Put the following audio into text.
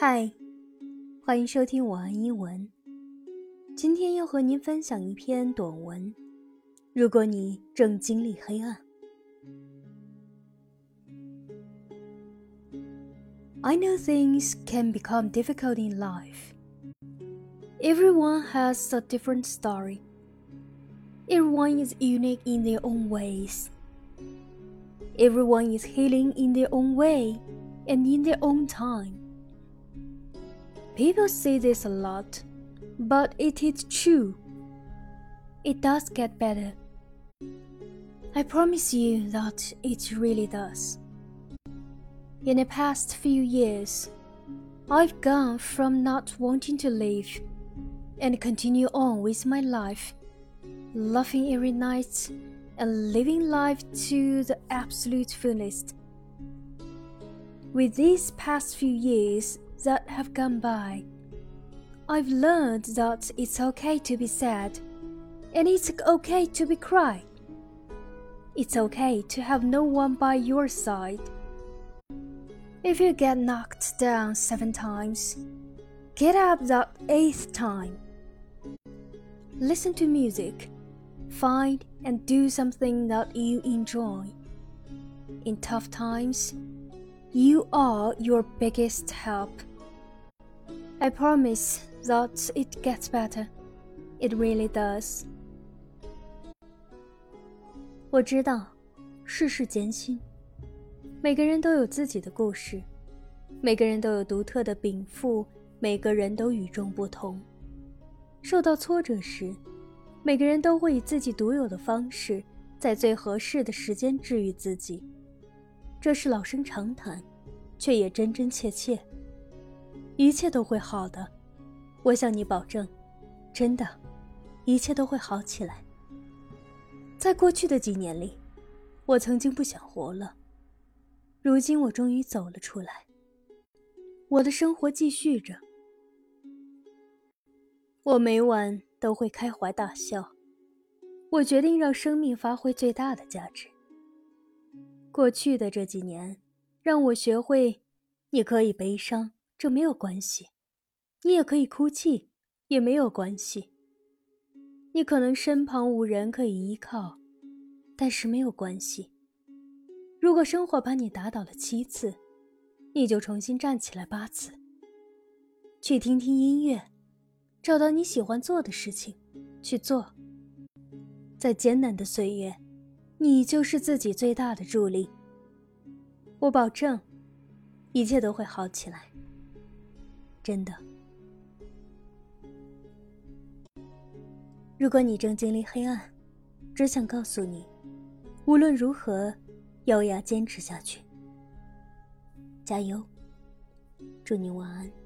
嗨，欢迎收听晚安英文。今天要和您分享一篇短文。如果你正经历黑暗，I know things can become difficult in life. Everyone has a different story. Everyone is unique in their own ways. Everyone is healing in their own way and in their own time. People say this a lot, but it is true. It does get better. I promise you that it really does. In the past few years, I've gone from not wanting to live and continue on with my life, laughing every night and living life to the absolute fullest. With these past few years, that have gone by. I've learned that it's okay to be sad, and it's okay to be cry. It's okay to have no one by your side. If you get knocked down seven times, get up that eighth time. Listen to music, find and do something that you enjoy. In tough times, you are your biggest help. I promise that it gets better. It really does. 我知道，世事艰辛，每个人都有自己的故事，每个人都有独特的禀赋，每个人都与众不同。受到挫折时，每个人都会以自己独有的方式，在最合适的时间治愈自己。这是老生常谈，却也真真切切。一切都会好的，我向你保证，真的，一切都会好起来。在过去的几年里，我曾经不想活了，如今我终于走了出来。我的生活继续着，我每晚都会开怀大笑。我决定让生命发挥最大的价值。过去的这几年，让我学会，你可以悲伤。这没有关系，你也可以哭泣，也没有关系。你可能身旁无人可以依靠，但是没有关系。如果生活把你打倒了七次，你就重新站起来八次。去听听音乐，找到你喜欢做的事情，去做。在艰难的岁月，你就是自己最大的助力。我保证，一切都会好起来。真的，如果你正经历黑暗，只想告诉你，无论如何，咬牙坚持下去，加油！祝你晚安。